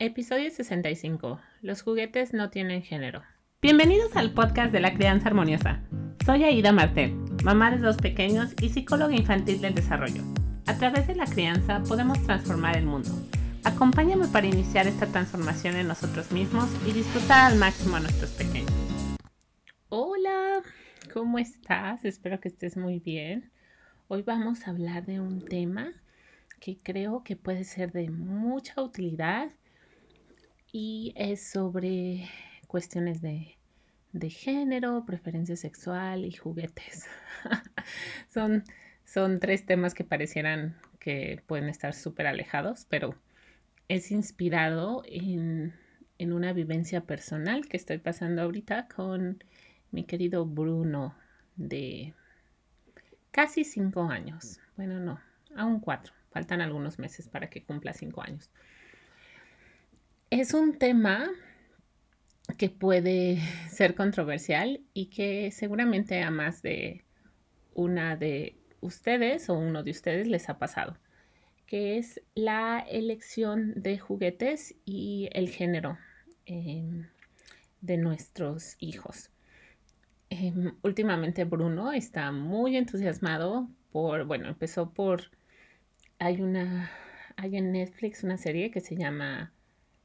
Episodio 65. Los juguetes no tienen género. Bienvenidos al podcast de la crianza armoniosa. Soy Aida Martel, mamá de dos pequeños y psicóloga infantil del desarrollo. A través de la crianza podemos transformar el mundo. Acompáñame para iniciar esta transformación en nosotros mismos y disfrutar al máximo a nuestros pequeños. Hola, ¿cómo estás? Espero que estés muy bien. Hoy vamos a hablar de un tema que creo que puede ser de mucha utilidad y es sobre cuestiones de, género, preferencia sexual y juguetes. son, son tres temas que parecieran que pueden estar súper alejados, pero es inspirado en, en una vivencia personal que estoy pasando ahorita con mi querido Bruno de casi cinco años. Bueno, no, aún cuatro. Faltan algunos meses para que cumpla cinco años. Es un tema que puede ser controversial y que seguramente a más de una de ustedes o uno de ustedes les ha pasado, que es la elección de juguetes y el género em, de nuestros hijos. Em, últimamente Bruno está muy entusiasmado por, bueno, empezó por hay una, hay en Netflix una serie que se llama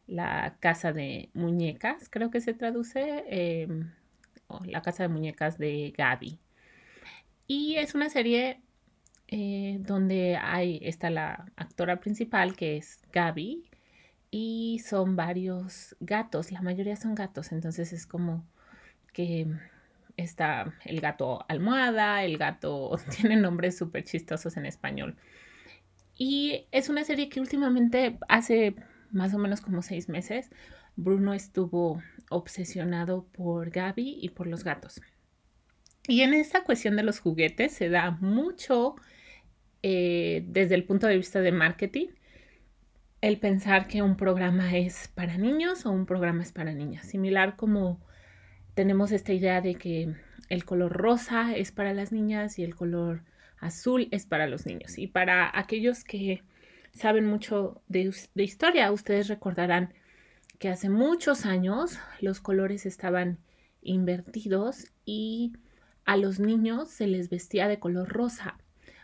La Casa de Muñecas, creo que se traduce, em, La Casa de Muñecas de Gaby. Y es una serie eh, donde hay, está la actora principal que es Gaby y son varios gatos, la mayoría son gatos, entonces es como que está el gato almohada, el gato tiene nombres súper chistosos en español. Y es una serie que últimamente, hace más o menos como seis meses, Bruno estuvo obsesionado por Gaby y por los gatos. Y en esta cuestión de los juguetes se da mucho eh, desde el punto de vista de marketing el pensar que un programa es para niños o un programa es para niñas. Similar como tenemos esta idea de que el color rosa es para las niñas y el color azul es para los niños. Y para aquellos que saben mucho de, historia, ustedes recordarán que hace muchos años los colores estaban invertidos y a los niños se les vestía de color rosa,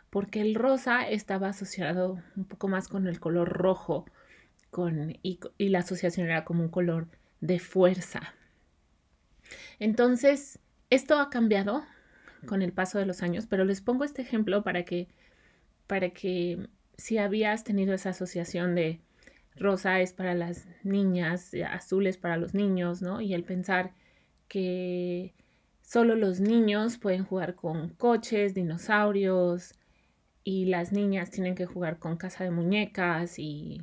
porque el rosa estaba asociado un poco más con el color rojo con, y, y la asociación era como un color de fuerza. Entonces, esto ha cambiado con el paso de los años, pero les pongo este ejemplo para que, para que si habías tenido esa asociación de rosa es para las niñas, azul es para los niños, ¿no? Y el pensar que solo los niños pueden jugar con coches, dinosaurios, y las niñas tienen que jugar con casa de muñecas y,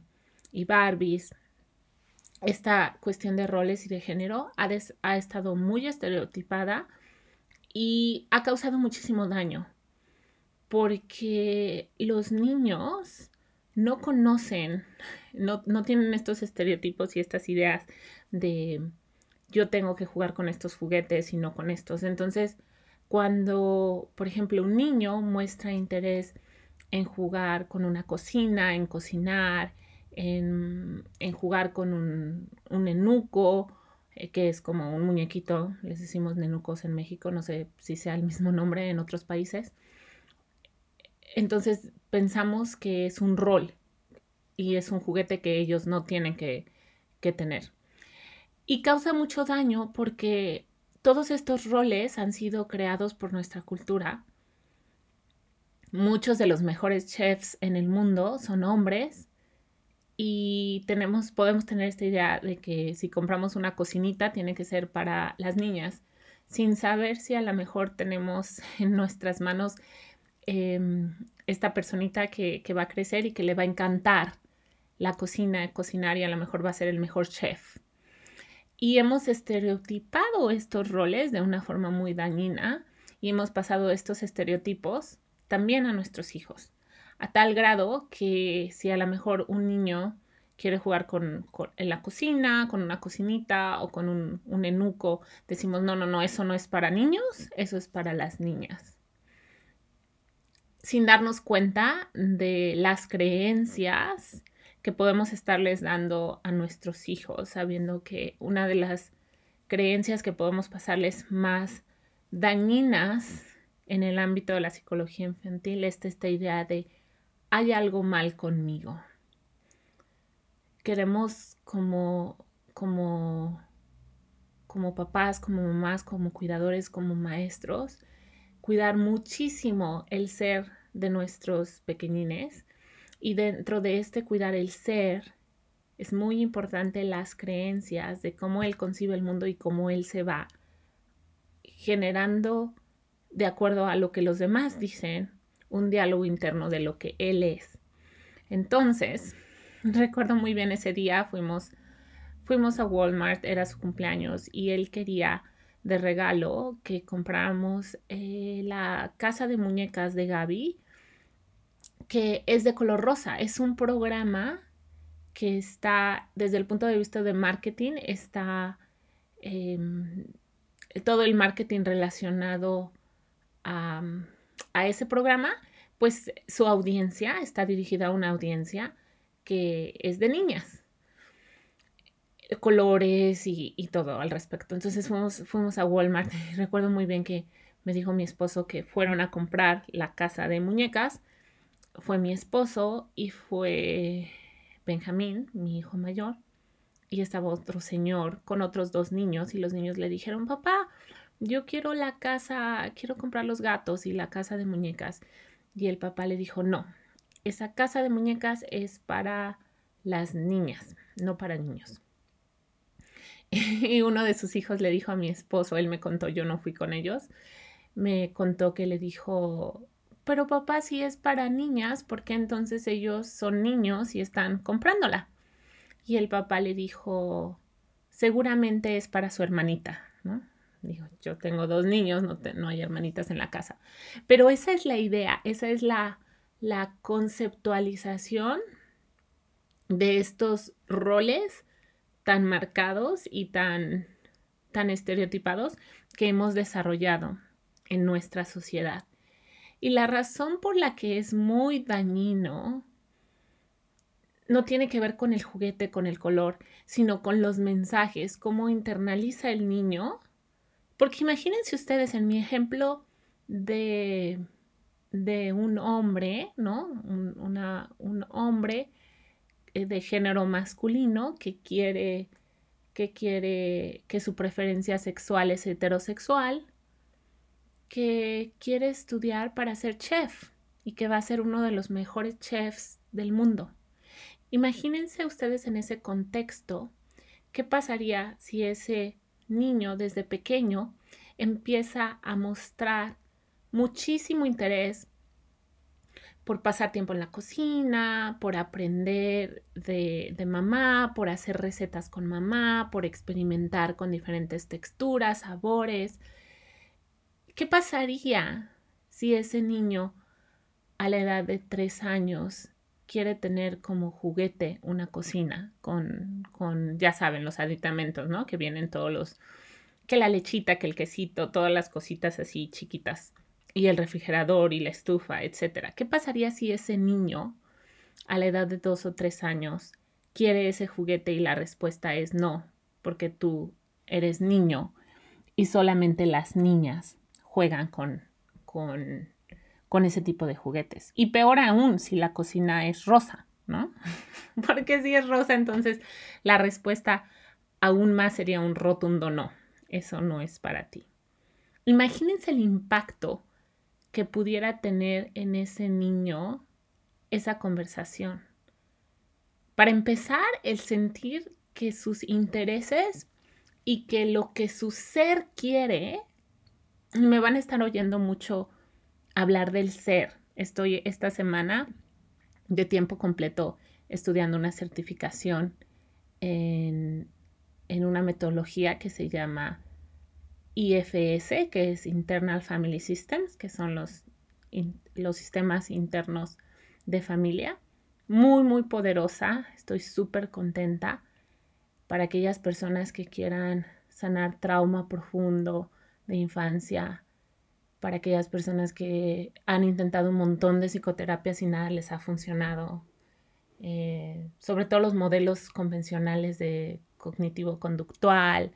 y Barbies. Esta cuestión de roles y de género ha, ha estado muy estereotipada y ha causado muchísimo daño porque los niños no conocen, no, tienen estos estereotipos y estas ideas de yo tengo que jugar con estos juguetes y no con estos. Entonces, cuando, por ejemplo, un niño muestra interés en jugar con una cocina, en cocinar, en, jugar con un, un enuco eh, que es como un muñequito, les decimos nenucos en México, no sé si sea el mismo nombre en otros países. Entonces pensamos que es un rol y es un juguete que ellos no tienen que, tener. Y causa mucho daño porque todos estos roles han sido creados por nuestra cultura. Muchos de los mejores chefs en el mundo son hombres y tenemos, podemos tener esta idea de que si compramos una cocinita tiene que ser para las niñas, sin saber si a lo mejor tenemos en nuestras manos em, esta personita que, va a crecer y que le va a encantar la cocina, cocinar y a lo mejor va a ser el mejor chef. Y hemos estereotipado estos roles de una forma muy dañina y hemos pasado estos estereotipos también a nuestros hijos a tal grado que si a lo mejor un niño quiere jugar con, en la cocina, con una cocinita o con un, un enuco, decimos, no, no, no, eso no es para niños, eso es para las niñas. Sin darnos cuenta de las creencias que podemos estarles dando a nuestros hijos, sabiendo que una de las creencias que podemos pasarles más dañinas en el ámbito de la psicología infantil es esta idea de hay algo mal conmigo. Queremos como, como, como papás, como mamás, como cuidadores, como maestros, cuidar muchísimo el ser de nuestros pequeñines y dentro de este cuidar el ser, es muy importante las creencias de cómo él concibe el mundo y cómo él se va generando de acuerdo a lo que los demás dicen, un diálogo interno de lo que él es. Entonces, recuerdo muy bien ese día, fuimos, fuimos a Walmart, era su cumpleaños y él quería de regalo que compráramos eh, la casa de muñecas de Gaby que es de color rosa. Es un programa que está, desde el punto de vista de marketing, está em, todo el marketing relacionado a, a, ese programa, pues su audiencia está dirigida a una audiencia que es de niñas, colores y, y todo al respecto. Entonces fuimos, fuimos a Walmart. Recuerdo muy bien que me dijo mi esposo que fueron a comprar la casa de muñecas fue mi esposo y fue Benjamín, mi hijo mayor, y estaba otro señor con otros dos niños y los niños le dijeron, papá, yo quiero la casa, quiero comprar los gatos y la casa de muñecas. Y el papá le dijo, no, esa casa de muñecas es para las niñas, no para niños. Y uno de sus hijos le dijo a mi esposo, él me contó, yo no fui con ellos, me contó que le dijo, pero papá, si es para niñas, ¿por qué entonces ellos son niños y están comprándola? Y el papá le dijo, seguramente es para su hermanita, ¿no? Dijo, yo tengo dos niños, no, no hay hermanitas en la casa. Pero esa es la idea, esa es la, la conceptualización de estos roles tan marcados y tan, tan estereotipados que hemos desarrollado en nuestra sociedad. Y la razón por la que es muy dañino no tiene que ver con el juguete, con el color, sino con los mensajes, cómo internaliza el niño. Porque imagínense ustedes en mi ejemplo de, de un hombre, ¿no? Un, un hombre de género masculino que quiere, que quiere que su preferencia sexual es heterosexual que quiere estudiar para ser chef y que va a ser uno de los mejores chefs del mundo. Imagínense ustedes en ese contexto, ¿qué pasaría si ese niño desde pequeño empieza a mostrar muchísimo interés por pasar tiempo en la cocina, por aprender de, de, mamá, por hacer recetas con mamá, por experimentar con diferentes texturas, sabores, ¿Qué pasaría si ese niño a la edad de tres años quiere tener como juguete una cocina con, con, ya saben, los aditamentos, ¿no? Que vienen todos los, que la lechita, que el quesito, todas las cositas así chiquitas, y el refrigerador y la estufa, etcétera. ¿Qué pasaría si ese niño a la edad de dos o tres años quiere ese juguete y la respuesta es no, porque tú eres niño y solamente las niñas juegan con, con, con ese tipo de juguetes. Y peor aún si la cocina es rosa, ¿no? Porque si es rosa, entonces la respuesta aún más sería un rotundo no. Eso no es para ti. Imagínense el impacto que pudiera tener en ese niño esa conversación. Para empezar, el sentir que sus intereses y que lo que su ser quiere me van a estar oyendo mucho hablar del ser. Estoy esta semana de tiempo completo estudiando una certificación en, una metodología que se llama IFS, que es Internal Family Systems, que son los, los sistemas internos de familia. Muy, muy poderosa. Estoy súper contenta para aquellas personas que quieran sanar trauma profundo, de infancia, para aquellas personas que han intentado un montón de psicoterapias y nada les ha funcionado, eh, sobre todo los modelos convencionales de cognitivo-conductual,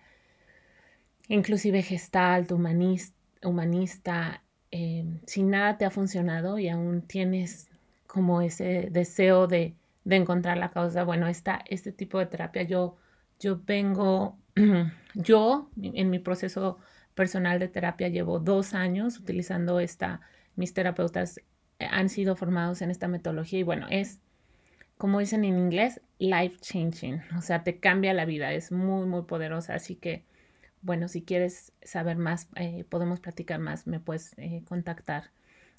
inclusive gestalt, humanista, humanista eh, si nada te ha funcionado y aún tienes como ese deseo de, encontrar la causa, bueno, esta, este tipo de terapia yo, yo vengo, yo en mi proceso personal de terapia llevo dos años utilizando esta, mis terapeutas han sido formados en esta metodología y bueno, es, como dicen en inglés, life changing, o sea, te cambia la vida, es muy, muy poderosa, así que, bueno, si quieres saber más, eh, podemos platicar más, me puedes eh, contactar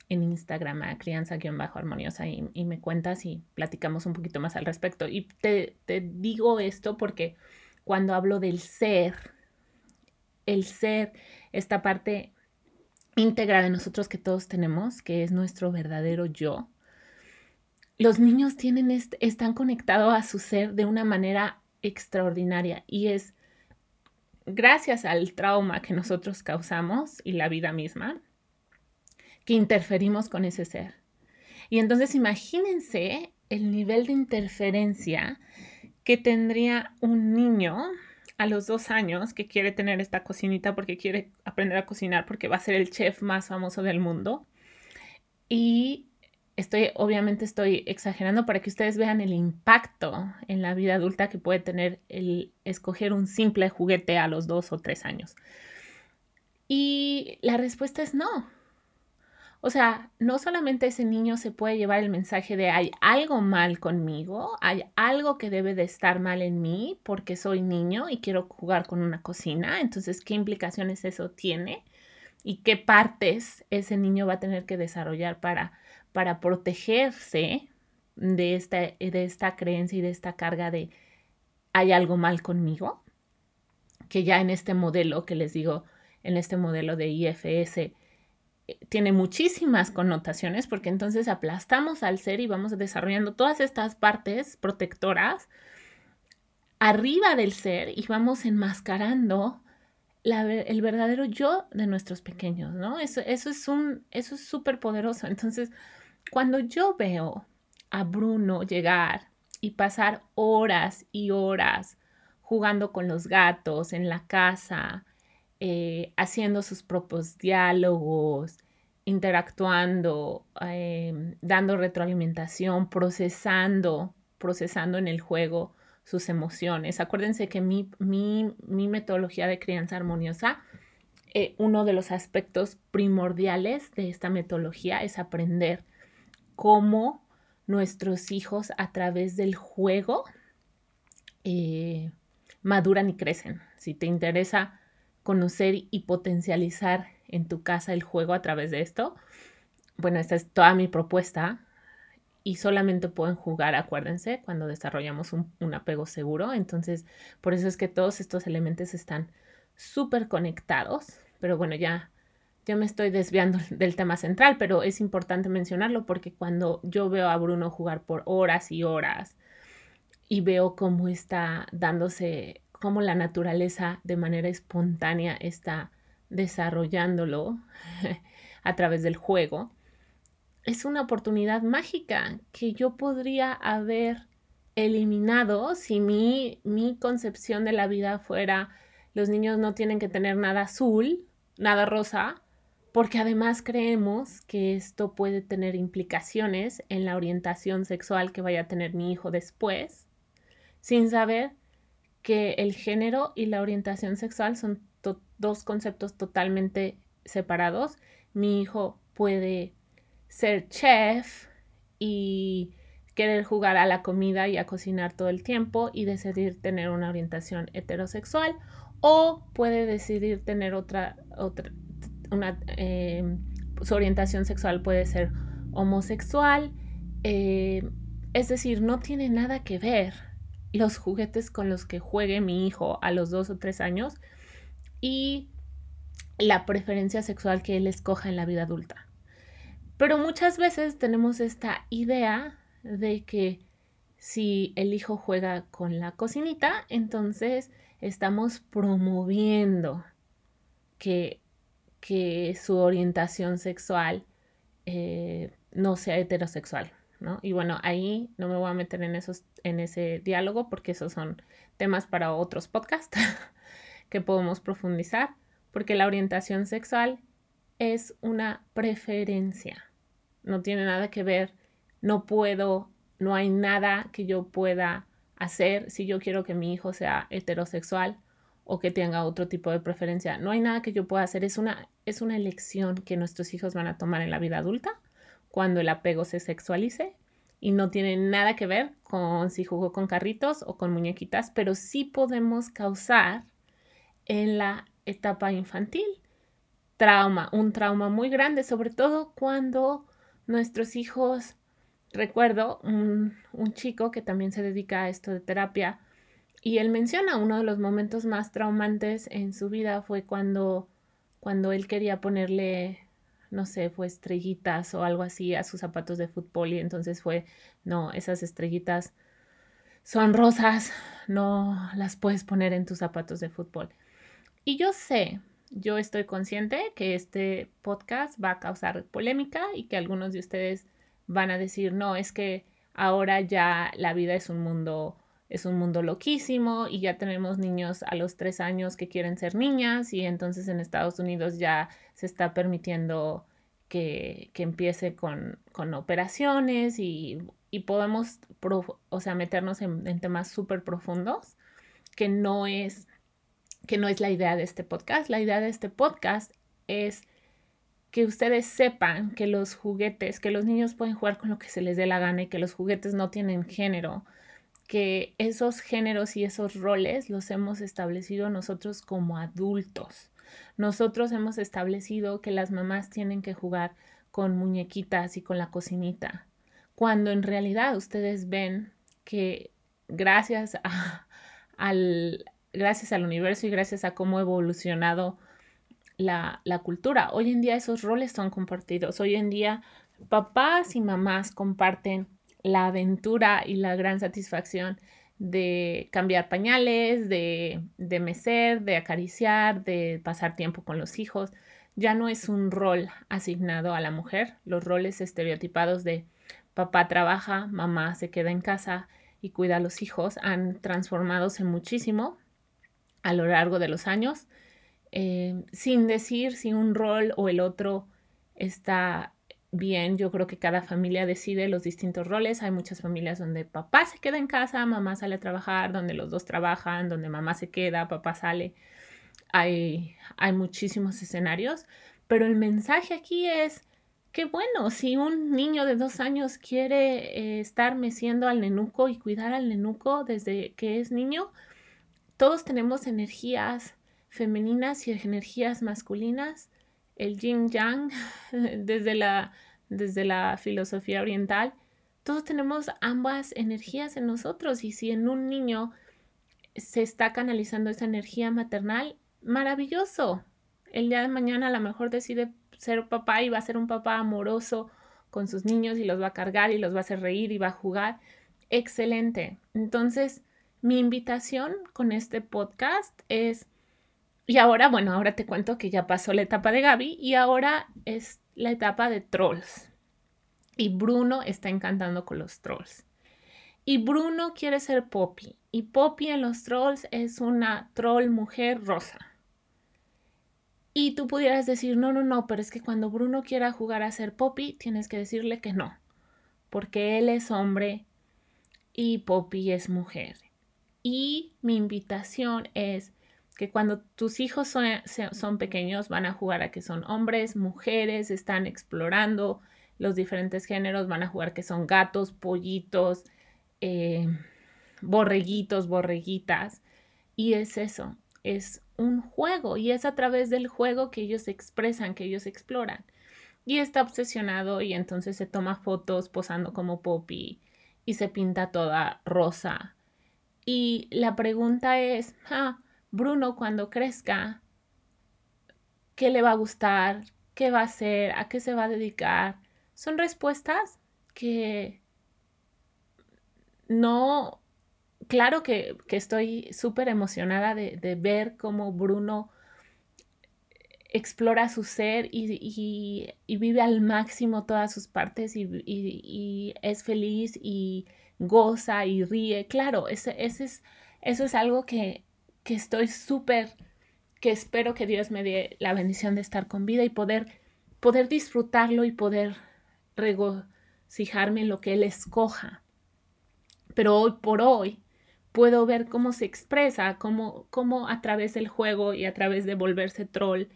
en Instagram a crianza-armoniosa y, y, me cuentas y platicamos un poquito más al respecto. Y te, te digo esto porque cuando hablo del ser, el ser, esta parte íntegra de nosotros que todos tenemos, que es nuestro verdadero yo, los niños tienen están conectados a su ser de una manera extraordinaria y es gracias al trauma que nosotros causamos y la vida misma que interferimos con ese ser. Y entonces imagínense el nivel de interferencia que tendría un niño a los dos años que quiere tener esta cocinita porque quiere aprender a cocinar porque va a ser el chef más famoso del mundo. Y estoy, obviamente estoy exagerando para que ustedes vean el impacto en la vida adulta que puede tener el escoger un simple juguete a los dos o tres años. Y la respuesta es no. O sea, no solamente ese niño se puede llevar el mensaje de hay algo mal conmigo, hay algo que debe de estar mal en mí porque soy niño y quiero jugar con una cocina, entonces, ¿qué implicaciones eso tiene? ¿Y qué partes ese niño va a tener que desarrollar para, para protegerse de esta, de esta creencia y de esta carga de hay algo mal conmigo? Que ya en este modelo que les digo, en este modelo de IFS, tiene muchísimas connotaciones porque entonces aplastamos al ser y vamos desarrollando todas estas partes protectoras arriba del ser y vamos enmascarando el verdadero yo de nuestros pequeños, ¿no? Eso, eso es un, eso es súper poderoso. Entonces, cuando yo veo a Bruno llegar y pasar horas y horas jugando con los gatos en la casa, eh, haciendo sus propios diálogos, interactuando, em, dando retroalimentación, procesando, procesando en el juego sus emociones. Acuérdense que mi, metodología de crianza armoniosa, eh, uno de los aspectos primordiales de esta metodología es aprender cómo nuestros hijos a través del juego eh, maduran y crecen. Si te interesa conocer y potencializar en tu casa el juego a través de esto. Bueno, esta es toda mi propuesta y solamente pueden jugar, acuérdense, cuando desarrollamos un, apego seguro. Entonces, por eso es que todos estos elementos están súper conectados. Pero bueno, ya, ya me estoy desviando del tema central, pero es importante mencionarlo porque cuando yo veo a Bruno jugar por horas y horas y veo cómo está dándose cómo la naturaleza de manera espontánea está desarrollándolo a través del juego, es una oportunidad mágica que yo podría haber eliminado si mi, mi concepción de la vida fuera los niños no tienen que tener nada azul, nada rosa, porque además creemos que esto puede tener implicaciones en la orientación sexual que vaya a tener mi hijo después, sin saber que el género y la orientación sexual son dos conceptos totalmente separados. Mi hijo puede ser chef y querer jugar a la comida y a cocinar todo el tiempo y decidir tener una orientación heterosexual o puede decidir tener otra, otra em, su orientación sexual puede ser homosexual. Eh, es decir, no tiene nada que ver los juguetes con los que juegue mi hijo a los dos o tres años y la preferencia sexual que él escoja en la vida adulta. Pero muchas veces tenemos esta idea de que si el hijo juega con la cocinita, entonces estamos promoviendo que, que su orientación sexual eh, no sea heterosexual, ¿no? Y bueno, ahí no me voy a meter en, esos, en ese diálogo porque esos son temas para otros podcasts que podemos profundizar, porque la orientación sexual es una preferencia, no tiene nada que ver, no puedo, no hay nada que yo pueda hacer si yo quiero que mi hijo sea heterosexual o que tenga otro tipo de preferencia. No hay nada que yo pueda hacer, es una, es una elección que nuestros hijos van a tomar en la vida adulta cuando el apego se sexualice y no tiene nada que ver con si jugó con carritos o con muñequitas, pero sí podemos causar en la etapa infantil trauma, un trauma muy grande, sobre todo cuando nuestros hijos, recuerdo un, un chico que también se dedica a esto de terapia, y él menciona uno de los momentos más traumantes en su vida fue cuando, cuando él quería ponerle, no sé, fue estrellitas o algo así a sus zapatos de fútbol y entonces fue, no, esas estrellitas son rosas, no las puedes poner en tus zapatos de fútbol. Y yo sé, yo estoy consciente que este podcast va a causar polémica y que algunos de ustedes van a decir, no, es que ahora ya la vida es un mundo es un mundo loquísimo y ya tenemos niños a los tres años que quieren ser niñas y entonces en Estados Unidos ya se está permitiendo que, empiece con, operaciones y, podemos, o sea, meternos en, temas súper profundos que no es que no es la idea de este podcast. La idea de este podcast es que ustedes sepan que los juguetes, que los niños pueden jugar con lo que se les dé la gana y que los juguetes no tienen género, que esos géneros y esos roles los hemos establecido nosotros como adultos. Nosotros hemos establecido que las mamás tienen que jugar con muñequitas y con la cocinita, cuando en realidad ustedes ven que gracias al, gracias al universo y gracias a cómo ha evolucionado la, la cultura, hoy en día esos roles son compartidos. Hoy en día papás y mamás comparten la aventura y la gran satisfacción de cambiar pañales, de, de mecer, de acariciar, de pasar tiempo con los hijos. Ya no es un rol asignado a la mujer. Los roles estereotipados de papá trabaja, mamá se queda en casa y cuida a los hijos han transformadose muchísimo a lo largo de los años, eh, sin decir si un rol o el otro está bien, yo creo que cada familia decide los distintos roles. Hay muchas familias donde papá se queda en casa, mamá sale a trabajar, donde los dos trabajan, donde mamá se queda, papá sale. Hay, hay muchísimos escenarios, pero el mensaje aquí es que bueno, si un niño de dos años quiere eh, estar meciendo al nenuco y cuidar al nenuco desde que es niño, todos tenemos energías femeninas y energías masculinas el yin yang, desde la, desde la filosofía oriental, todos tenemos ambas energías en nosotros y si en un niño se está canalizando esa energía maternal, maravilloso. El día de mañana a lo mejor decide ser papá y va a ser un papá amoroso con sus niños y los va a cargar y los va a hacer reír y va a jugar. Excelente. Entonces, mi invitación con este podcast es y ahora, bueno, ahora te cuento que ya pasó la etapa de Gaby y ahora es la etapa de trolls. Y Bruno está encantando con los trolls. Y Bruno quiere ser Poppy. Y Poppy en los trolls es una troll mujer rosa. Y tú pudieras decir, no, no, no, pero es que cuando Bruno quiera jugar a ser Poppy, tienes que decirle que no. Porque él es hombre y Poppy es mujer. Y mi invitación es que cuando tus hijos son, pequeños van a jugar a que son hombres, mujeres, están explorando los diferentes géneros, van a jugar que son gatos, pollitos, eh, borreguitos, borreguitas. Y es eso, es un juego y es a través del juego que ellos expresan, que ellos exploran. Y está obsesionado y entonces se toma fotos posando como Poppy y se pinta toda rosa. Y la pregunta es, ah, Bruno cuando crezca, qué le va a gustar, qué va a hacer, a qué se va a dedicar. Son respuestas que no, claro que, estoy súper emocionada de, ver cómo Bruno explora su ser y, vive al máximo todas sus partes y, es feliz y goza y ríe. Claro, ese, es, eso es algo que, que estoy súper, que espero que Dios me dé la bendición de estar con vida y poder, poder disfrutarlo y poder regocijarme en lo que Él escoja. Pero hoy por hoy puedo ver cómo se expresa, cómo, cómo a través del juego y a través de volverse troll,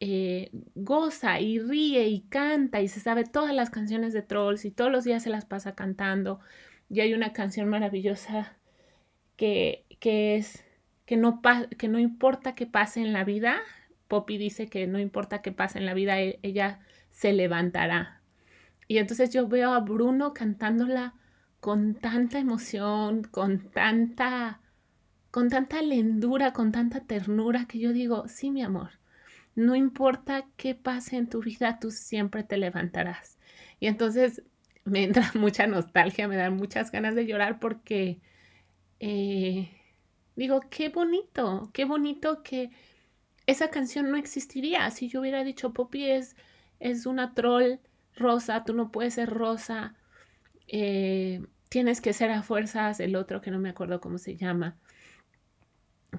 eh, goza y ríe y canta y se sabe todas las canciones de trolls y todos los días se las pasa cantando. Y hay una canción maravillosa que, que es que no, que no importa qué pase en la vida, Poppy dice que no importa qué pase en la vida, e, ella se levantará. Y entonces yo veo a Bruno cantándola con tanta emoción, con tanta, con tanta lendura, con tanta ternura, que yo digo, sí, mi amor, no importa qué pase en tu vida, tú siempre te levantarás. Y entonces me entra mucha nostalgia, me dan muchas ganas de llorar porque eh, digo, qué bonito, qué bonito que esa canción no existiría. Si yo hubiera dicho, Poppy es, es una troll rosa, tú no puedes ser rosa, eh, tienes que ser a fuerzas, el otro que no me acuerdo cómo se llama.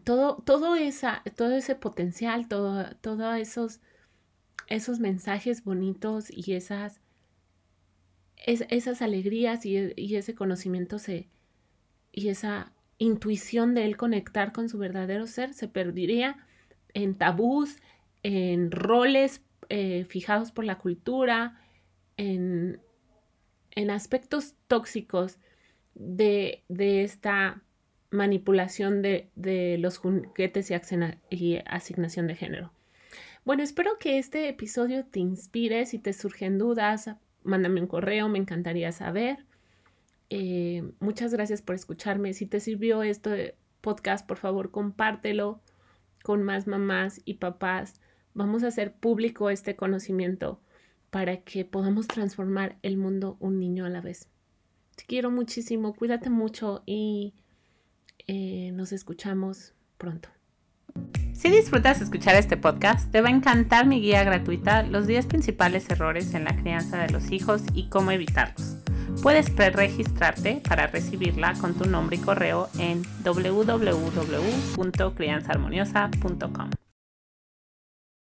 Todo, todo, esa, todo ese potencial, todos todo esos, esos mensajes bonitos y esas, esas alegrías y, y, ese conocimiento se, y esa intuición de él conectar con su verdadero ser se perdería en tabús, en roles eh, fijados por la cultura, en, en aspectos tóxicos de, esta manipulación de, los juguetes y, y, asignación de género. Bueno, espero que este episodio te inspire. Si te surgen dudas, mándame un correo, me encantaría saber. Eh, muchas gracias por escucharme. Si te sirvió este podcast, por favor, compártelo con más mamás y papás. Vamos a hacer público este conocimiento para que podamos transformar el mundo un niño a la vez. Te quiero muchísimo, cuídate mucho y eh, nos escuchamos pronto. Si disfrutas escuchar este podcast, te va a encantar mi guía gratuita Los 10 principales errores en la crianza de los hijos y cómo evitarlos. Puedes pre-registrarte para recibirla con tu nombre y correo en www.crianzaharmoniosa.com.